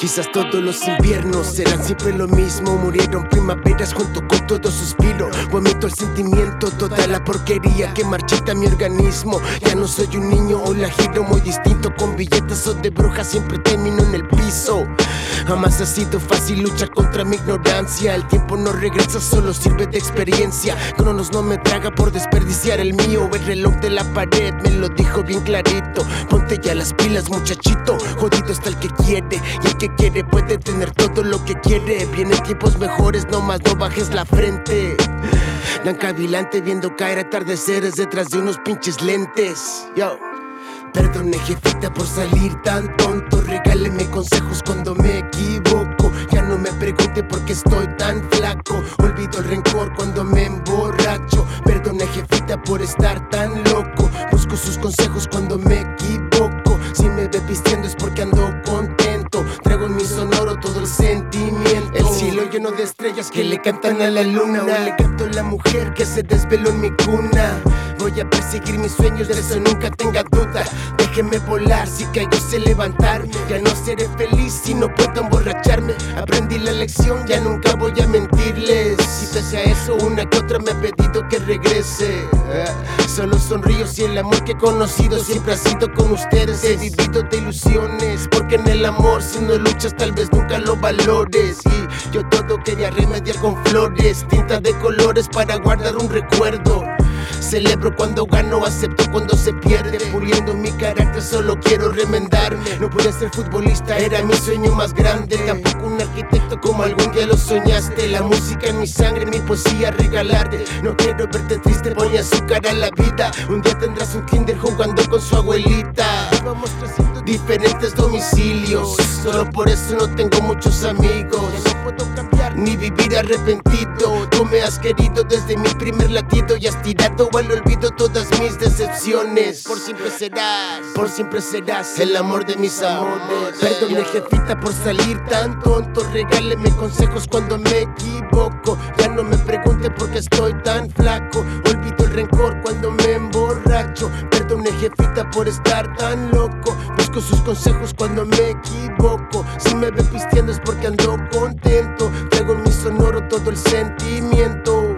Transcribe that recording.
Quizás todos los inviernos serán siempre lo mismo. Murieron primaveras junto con todo suspiro. Vomito el sentimiento, toda la porquería que marchita mi organismo. Ya no soy un niño o la giro muy distinto. Con billetes o de brujas siempre termino en el piso. Jamás ha sido fácil luchar contra mi ignorancia. El tiempo no regresa, solo sirve de experiencia. Cronos no me traga por desperdiciar el mío. El reloj de la pared me lo dijo bien clarito. Ponte ya las pilas, muchachito. Jodido está el que quiere y el que quiere puede tener todo lo que quiere. Vienen tiempos mejores, no más no bajes la frente. Dan cavilante viendo caer atardeceres detrás de unos pinches lentes. Yo. Perdone jefita por salir tan tonto Regáleme consejos cuando me equivoco Ya no me pregunte por qué estoy tan flaco Olvido el rencor cuando me emborracho Perdone jefita por estar tan loco Busco sus consejos cuando me equivoco Si me ve pisteando es porque ando de estrellas que le cantan a la luna O le canto a la mujer que se desveló en mi cuna Voy a perseguir mis sueños, de eso nunca tenga duda. Déjenme volar, si caigo sé levantarme. Ya no seré feliz si no puedo emborracharme. Aprendí la lección, ya nunca voy a mentirles. A eso, una que otra me ha pedido que regrese. Ah, Solo sonrío si el amor que he conocido siempre ha sido con ustedes. He vivido de ilusiones, porque en el amor, si no luchas, tal vez nunca lo valores. Y yo todo quería remediar con flores, tinta de colores para guardar un recuerdo. Celebro cuando gano, acepto cuando se pierde. Puliendo mi carácter, solo quiero remendarme. No pude ser futbolista, era mi sueño más grande. Tampoco un arquitecto como algún día lo soñaste. La música en mi sangre, mi poesía regalarte. No quiero verte triste, ponle azúcar a la vida. Un día tendrás un kinder jugando con su abuelita. Vamos diferentes domicilios. Solo por eso no tengo muchos amigos. Ni vivir arrepentido. Tú me has querido desde mi primer latido y has tirado al olvido todas mis decepciones. Por siempre serás, por siempre serás el amor de mis amores. Perdone jefita por salir tan tonto. Regáleme consejos cuando me equivoco. Ya no me pregunte por qué estoy tan flaco. Olvido el rencor cuando me emborracho. Perdone jefita por estar tan loco. Busco sus consejos cuando me equivoco. Si me ve pisteando es porque ando contento. Traigo en mi sonoro todo el sentimiento.